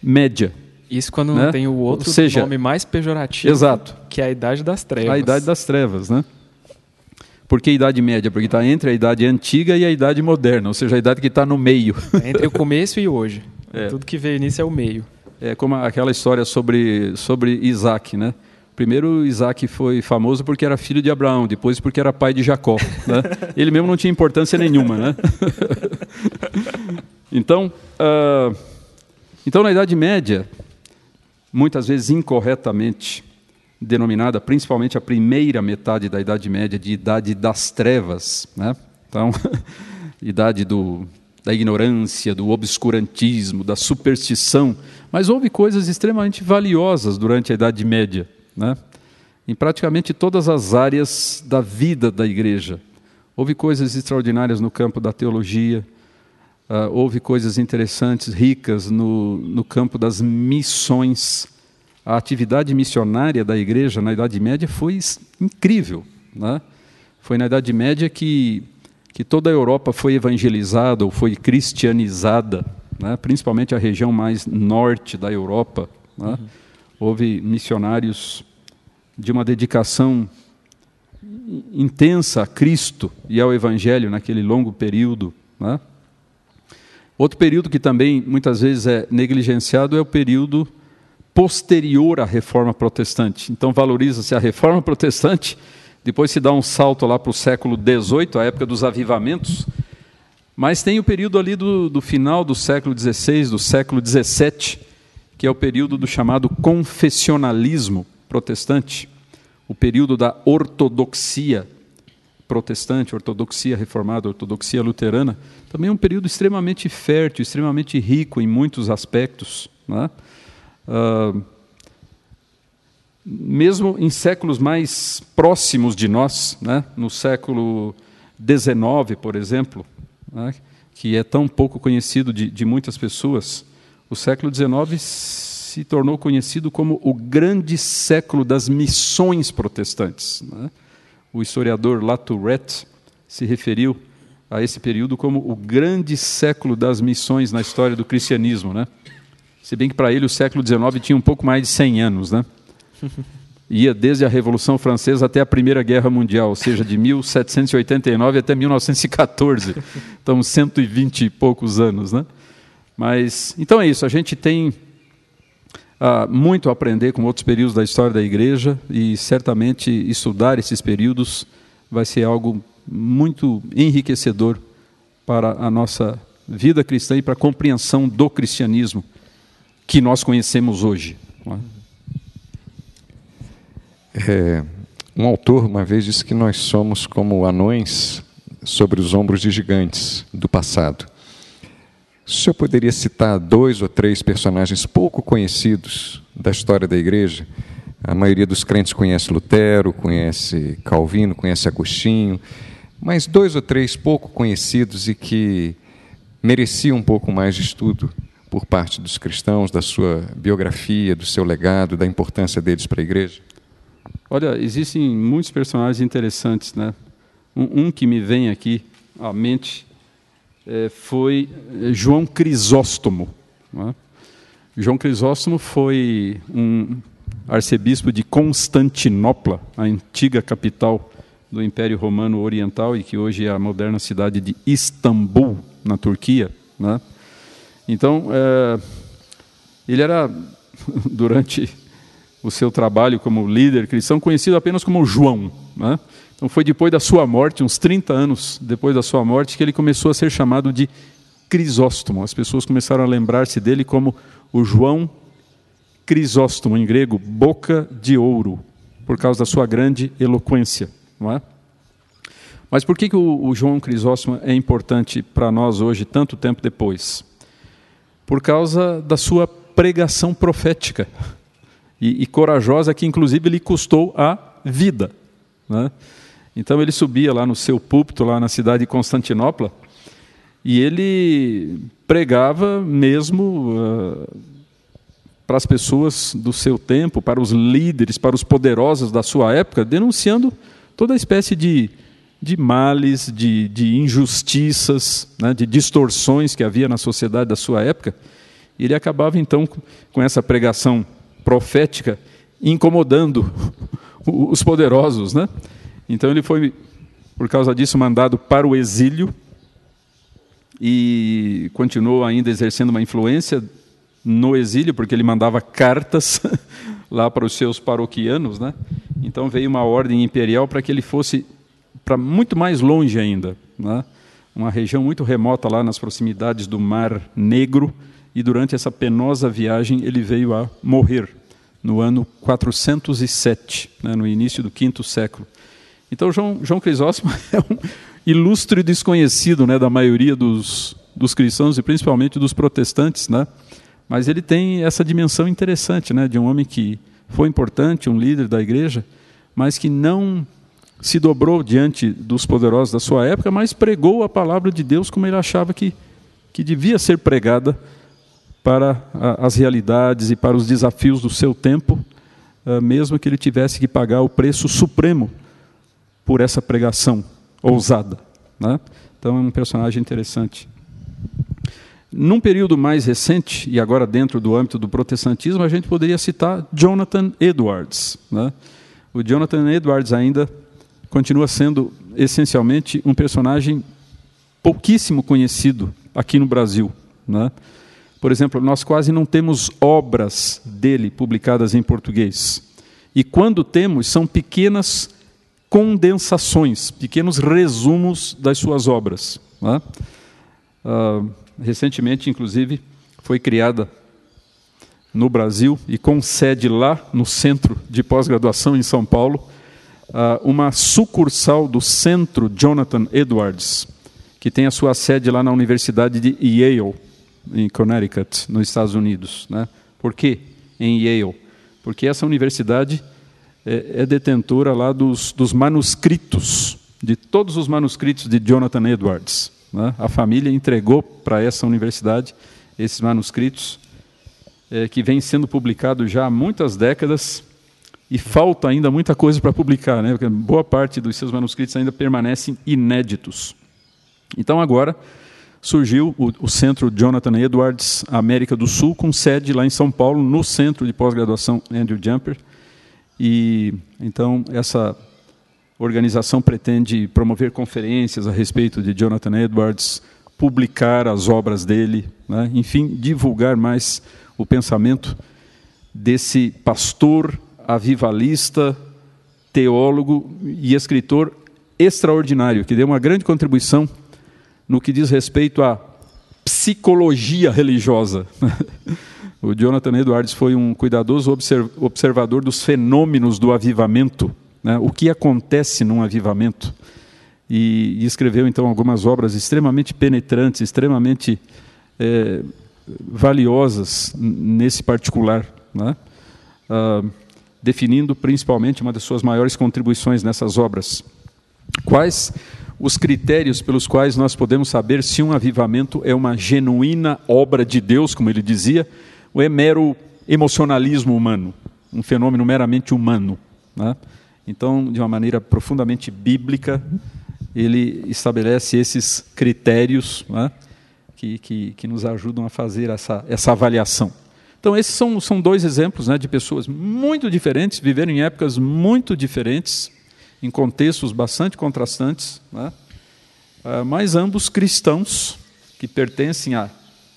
média. Isso quando né? não tem o outro seja, nome mais pejorativo, exato. que é a idade das trevas. A idade das trevas, né? Por que idade média? Porque está entre a idade antiga e a idade moderna, ou seja, a idade que está no meio. É entre o começo e hoje. É. Tudo que veio nisso é o meio. É como aquela história sobre, sobre Isaac, né? Primeiro, Isaac foi famoso porque era filho de Abraão, depois porque era pai de Jacó. Né? Ele mesmo não tinha importância nenhuma. Né? então, uh, então, na Idade Média, muitas vezes incorretamente denominada, principalmente a primeira metade da Idade Média, de Idade das Trevas. Né? Então, idade do, da ignorância, do obscurantismo, da superstição. Mas houve coisas extremamente valiosas durante a Idade Média né? em praticamente todas as áreas da vida da igreja. Houve coisas extraordinárias no campo da teologia, uh, houve coisas interessantes, ricas no, no campo das missões. A atividade missionária da igreja na Idade Média foi incrível. Né? Foi na Idade Média que, que toda a Europa foi evangelizada ou foi cristianizada, né? principalmente a região mais norte da Europa. Né? Uhum. Houve missionários de uma dedicação intensa a Cristo e ao Evangelho naquele longo período. Né? Outro período que também muitas vezes é negligenciado é o período posterior à Reforma Protestante. Então valoriza-se a Reforma Protestante, depois se dá um salto lá para o século XVIII, a época dos avivamentos, mas tem o período ali do, do final do século XVI, do século XVII, que é o período do chamado confessionalismo protestante, o período da ortodoxia protestante, ortodoxia reformada, ortodoxia luterana, também é um período extremamente fértil, extremamente rico em muitos aspectos. Né? Uh, mesmo em séculos mais próximos de nós, né? no século XIX, por exemplo, né? que é tão pouco conhecido de, de muitas pessoas, o século XIX se tornou conhecido como o grande século das missões protestantes. Né? O historiador Latourette se referiu a esse período como o grande século das missões na história do cristianismo. Né? Se bem que para ele o século XIX tinha um pouco mais de 100 anos. Né? Ia desde a Revolução Francesa até a Primeira Guerra Mundial, ou seja, de 1789 até 1914. Então, 120 e poucos anos. Né? Mas, então é isso, a gente tem uh, muito a aprender com outros períodos da história da igreja e certamente estudar esses períodos vai ser algo muito enriquecedor para a nossa vida cristã e para a compreensão do cristianismo que nós conhecemos hoje. É? é, um autor uma vez disse que nós somos como anões sobre os ombros de gigantes do passado O senhor poderia citar dois ou três personagens pouco conhecidos da história da igreja? A maioria dos crentes conhece Lutero, conhece Calvino, conhece Agostinho, mas dois ou três pouco conhecidos e que mereciam um pouco mais de estudo por parte dos cristãos, da sua biografia, do seu legado, da importância deles para a igreja? Olha, existem muitos personagens interessantes, né? Um, um que me vem aqui à mente foi é, João Crisóstomo. Né? João Crisóstomo foi um arcebispo de Constantinopla, a antiga capital do Império Romano Oriental e que hoje é a moderna cidade de Istambul, na Turquia. Né? Então, é, ele era, durante o seu trabalho como líder cristão, conhecido apenas como João. Né? Então, foi depois da sua morte, uns 30 anos depois da sua morte, que ele começou a ser chamado de Crisóstomo. As pessoas começaram a lembrar-se dele como o João Crisóstomo, em grego, boca de ouro, por causa da sua grande eloquência. Não é? Mas por que, que o, o João Crisóstomo é importante para nós hoje, tanto tempo depois? Por causa da sua pregação profética e, e corajosa, que inclusive lhe custou a vida. Né? Então ele subia lá no seu púlpito, lá na cidade de Constantinopla, e ele pregava mesmo uh, para as pessoas do seu tempo, para os líderes, para os poderosos da sua época, denunciando toda espécie de de males, de, de injustiças, né, de distorções que havia na sociedade da sua época. E ele acabava então com essa pregação profética incomodando os poderosos, né? Então ele foi por causa disso mandado para o exílio e continuou ainda exercendo uma influência no exílio, porque ele mandava cartas lá para os seus paroquianos, né? Então veio uma ordem imperial para que ele fosse para muito mais longe ainda, né? uma região muito remota lá nas proximidades do Mar Negro, e durante essa penosa viagem ele veio a morrer no ano 407, né, no início do quinto século. Então João, João Crisóstomo é um ilustre desconhecido né, da maioria dos, dos cristãos e principalmente dos protestantes, né? mas ele tem essa dimensão interessante né, de um homem que foi importante, um líder da igreja, mas que não se dobrou diante dos poderosos da sua época, mas pregou a palavra de Deus como ele achava que, que devia ser pregada para as realidades e para os desafios do seu tempo, ah, mesmo que ele tivesse que pagar o preço supremo por essa pregação ousada. Né? Então é um personagem interessante. Num período mais recente, e agora dentro do âmbito do protestantismo, a gente poderia citar Jonathan Edwards. Né? O Jonathan Edwards ainda continua sendo essencialmente um personagem pouquíssimo conhecido aqui no Brasil. Né? Por exemplo, nós quase não temos obras dele publicadas em português. E quando temos, são pequenas condensações, pequenos resumos das suas obras. Né? Uh, recentemente, inclusive, foi criada no Brasil e com sede lá no Centro de Pós-Graduação em São Paulo, uh, uma sucursal do Centro Jonathan Edwards, que tem a sua sede lá na Universidade de Yale, em Connecticut, nos Estados Unidos. Né? Por quê em Yale? Porque essa universidade é, é detentora lá dos, dos, manuscritos, de todos os manuscritos de Jonathan Edwards. Né? A família entregou para essa universidade esses manuscritos, é, que vêm sendo publicados já há muitas décadas e falta ainda muita coisa para publicar, né? Porque boa parte dos seus manuscritos ainda permanecem inéditos. Então agora surgiu o, o Centro Jonathan Edwards América do Sul, com sede lá em São Paulo, no Centro de Pós-Graduação Andrew Jumper. E então essa organização pretende promover conferências a respeito de Jonathan Edwards, publicar as obras dele, né? enfim, divulgar mais o pensamento desse pastor avivalista, teólogo e escritor extraordinário, que deu uma grande contribuição no que diz respeito à psicologia religiosa. o Jonathan Edwards foi um cuidadoso observador dos fenômenos do avivamento, né? o que acontece num avivamento. E, e, escreveu então algumas obras extremamente penetrantes, extremamente é, valiosas nesse particular, né? ah, definindo principalmente uma das suas maiores contribuições nessas obras. Quais os critérios pelos quais nós podemos saber se um avivamento é uma genuína obra de Deus, como ele dizia, é mero emocionalismo humano, um fenômeno meramente humano? Né? Então, de uma maneira profundamente bíblica, ele estabelece esses critérios né, que, que, que, nos ajudam a fazer essa, essa avaliação. Então, esses são, são dois exemplos né, de pessoas muito diferentes, viveram em épocas muito diferentes, em contextos bastante contrastantes, né, ah, mas ambos cristãos, que pertencem à,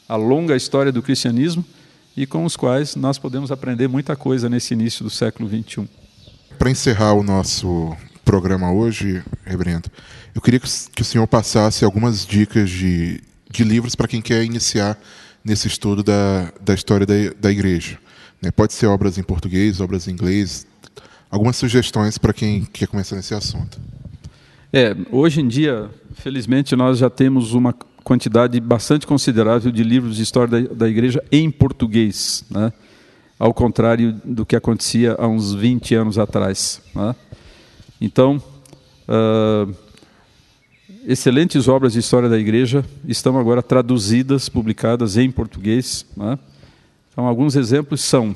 à longa história do cristianismo e com os quais nós podemos aprender muita coisa nesse início do século XXI. Para encerrar o nosso programa hoje, Reverendo, eu queria que o senhor passasse algumas dicas de, de livros para quem quer iniciar nesse estudo da, da história da, da igreja. Né? Pode ser obras em português, obras em inglês, algumas sugestões para quem quer começar nesse assunto. É, hoje em dia, felizmente, nós já temos uma quantidade bastante considerável de livros de história da, da igreja em português, né? ao contrário do que acontecia há uns 20 anos atrás. Né? Então, uh, excelentes obras de história da igreja estão agora traduzidas, publicadas em português. Né? Então, alguns exemplos são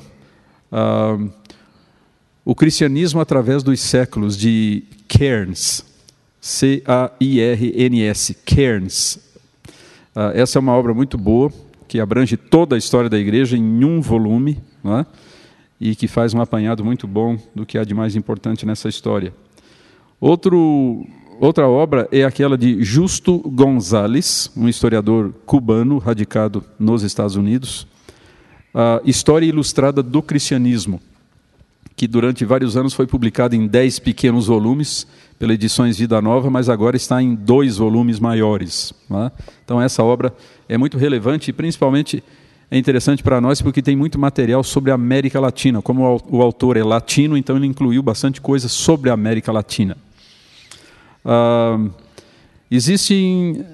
uh, O Cristianismo através dos séculos, de Cairns, C-A-I-R-N-S, Cairns. Uh, essa é uma obra muito boa, que abrange toda a história da igreja em um volume, é? e que faz um apanhado muito bom do que há de mais importante nessa história. Outro Outra obra é aquela de Justo Gonzalez, um historiador cubano radicado nos Estados Unidos, a História Ilustrada do Cristianismo, que durante vários anos foi publicada em dez pequenos volumes pela Edições Vida Nova, mas agora está em dois volumes maiores. É? Então essa obra é muito relevante e principalmente é interessante para nós porque tem muito material sobre a América Latina. Como o autor é latino, então ele incluiu bastante coisa sobre a América Latina. Uh, existem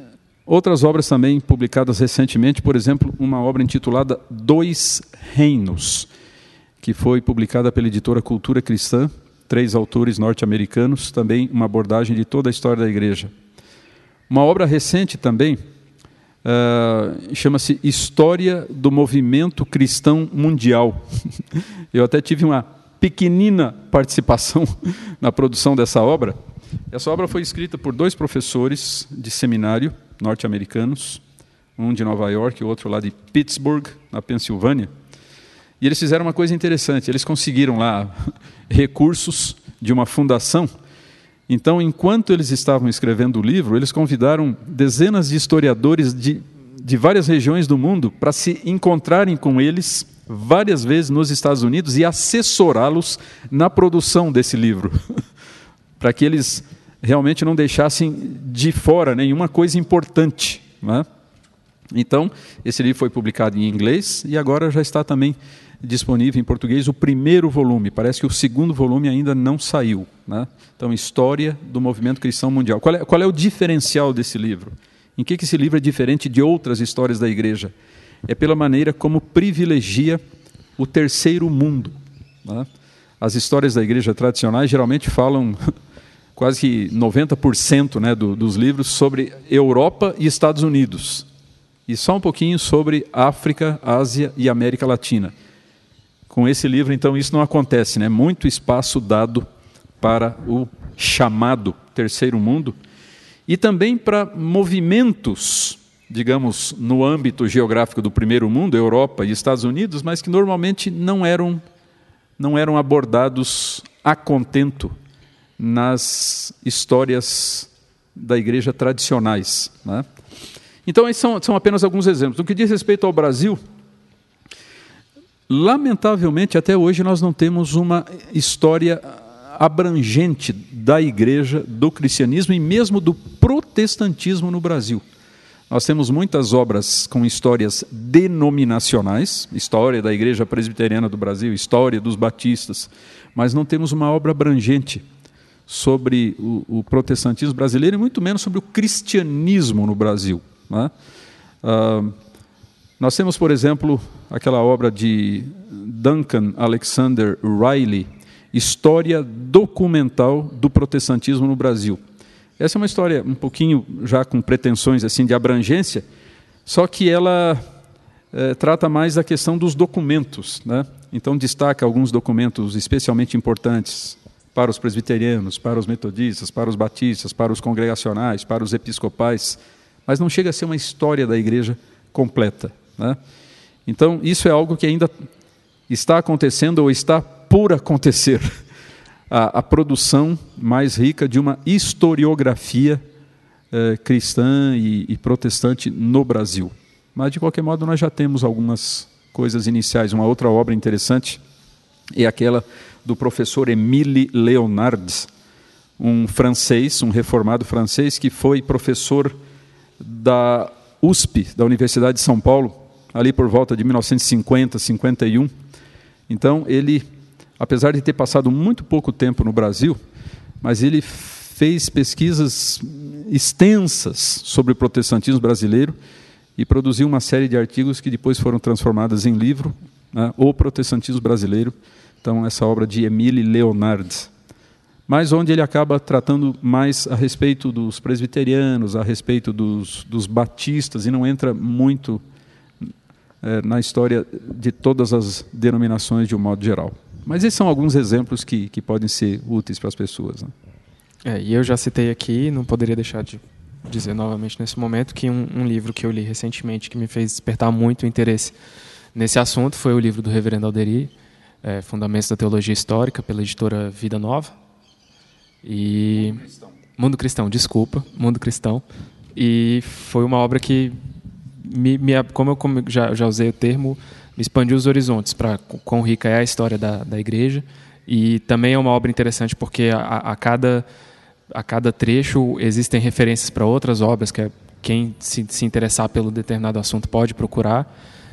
outras obras também publicadas recentemente, por exemplo, uma obra intitulada Dois Reinos, que foi publicada pela editora Cultura Cristã, três autores norte-americanos, também uma abordagem de toda a história da igreja. Uma obra recente também uh, chama-se História do Movimento Cristão Mundial. Eu até tive uma pequenina participação na produção dessa obra essa obra foi escrita por dois professores de seminário norte-americanos, um de Nova York e outro lá de Pittsburgh, na Pensilvânia. E eles fizeram uma coisa interessante, eles conseguiram lá recursos de uma fundação. Então, enquanto eles estavam escrevendo o livro, eles convidaram dezenas de historiadores de, de várias regiões do mundo para se encontrarem com eles várias vezes nos Estados Unidos e assessorá-los na produção desse livro. para que eles realmente não deixassem de fora nenhuma coisa importante. Né? Então, esse livro foi publicado em inglês e agora já está também disponível em português o primeiro volume. Parece que o segundo volume ainda não saiu. Né? Então, História do Movimento Cristão Mundial. Qual é, qual é o diferencial desse livro? Em que, que esse livro é diferente de outras histórias da igreja? É pela maneira como privilegia o terceiro mundo. Né? As histórias da igreja tradicionais geralmente falam quase que 90% né, do, dos livros sobre Europa e Estados Unidos. E só um pouquinho sobre África, Ásia e América Latina. Com esse livro, então, isso não acontece, né? Muito espaço dado para o chamado terceiro mundo e também para movimentos, digamos, no âmbito geográfico do primeiro mundo, Europa e Estados Unidos, mas que normalmente não eram não eram abordados a contento nas histórias da igreja tradicionais. Né? Então, esses são, são apenas alguns exemplos. No que diz respeito ao Brasil, lamentavelmente, até hoje, nós não temos uma história abrangente da igreja, do cristianismo e mesmo do protestantismo no Brasil. Nós temos muitas obras com histórias denominacionais, história da Igreja Presbiteriana do Brasil, história dos batistas, mas não temos uma obra abrangente sobre o, o, protestantismo brasileiro e muito menos sobre o cristianismo no Brasil. Né? Ah, Nós temos, por exemplo, aquela obra de Duncan Alexander Riley, História Documental do Protestantismo no Brasil. Essa é uma história um pouquinho já com pretensões assim de abrangência, só que ela é, trata mais da questão dos documentos. Né? Então, destaca alguns documentos especialmente importantes para os presbiterianos, para os metodistas, para os batistas, para os congregacionais, para os episcopais, mas não chega a ser uma história da igreja completa. Né? Então, isso é algo que ainda está acontecendo ou está por acontecer. A, a produção mais rica de uma historiografia eh, cristã e, e protestante no Brasil. Mas, de qualquer modo, nós já temos algumas coisas iniciais. Uma outra obra interessante é aquela do professor Émile Leonard, um francês, um reformado francês, que foi professor da USP, da Universidade de São Paulo, ali por volta de 1950, 51. Então, ele, apesar de ter passado muito pouco tempo no Brasil, mas ele fez pesquisas extensas sobre o protestantismo brasileiro e produziu uma série de artigos que depois foram transformadas em livro, né, O Protestantismo Brasileiro, então essa obra de Emile Leonard. Mas onde ele acaba tratando mais a respeito dos presbiterianos, a respeito dos, dos batistas, e não entra muito é, na história de todas as denominações de um modo geral. Mas esses são alguns exemplos que, que podem ser úteis para as pessoas. Né? É, e eu já citei aqui, não poderia deixar de dizer novamente nesse momento, que um, um, livro que eu li recentemente que me fez despertar muito interesse nesse assunto foi o livro do Reverendo Alderi, é, Fundamentos da Teologia Histórica, pela editora Vida Nova. E Mundo Cristão. Mundo Cristão, desculpa, Mundo Cristão. E foi uma obra que me, me, como eu já, já usei o termo, me expandiu os horizontes para quão rica é a história da, da igreja. E também é uma obra interessante porque a, a cada, a cada trecho existem referências para outras obras que é, quem se, se interessar pelo determinado assunto pode procurar.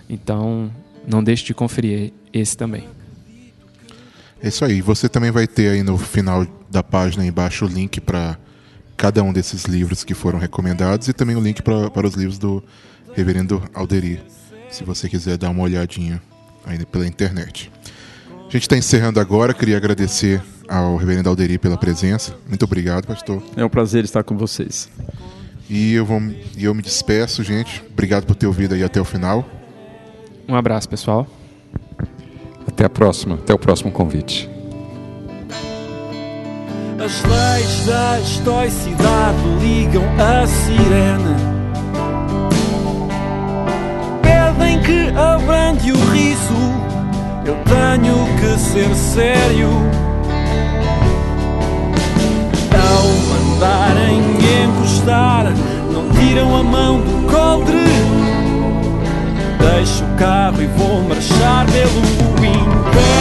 Então, não deixe de conferir esse também. É isso aí. Você também vai ter aí no final da página embaixo o link para cada um desses livros que foram recomendados e também o link para os livros do Reverendo Alderi, se você quiser dar uma olhadinha aí pela internet. A gente está encerrando agora, queria agradecer ao Reverendo Alderi pela presença. Muito obrigado, pastor. É um prazer estar com vocês. E eu, vou, e eu me despeço, gente. Obrigado por ter ouvido aí até o final. Um abraço, pessoal. Até a próxima, até o próximo convite. As leis da estoicidade ligam a sirene que abrande o riso, eu tenho que ser sério. Ao mandarem encostar, não tiram a mão do coldre. Deixo o carro e vou marchar pelo império.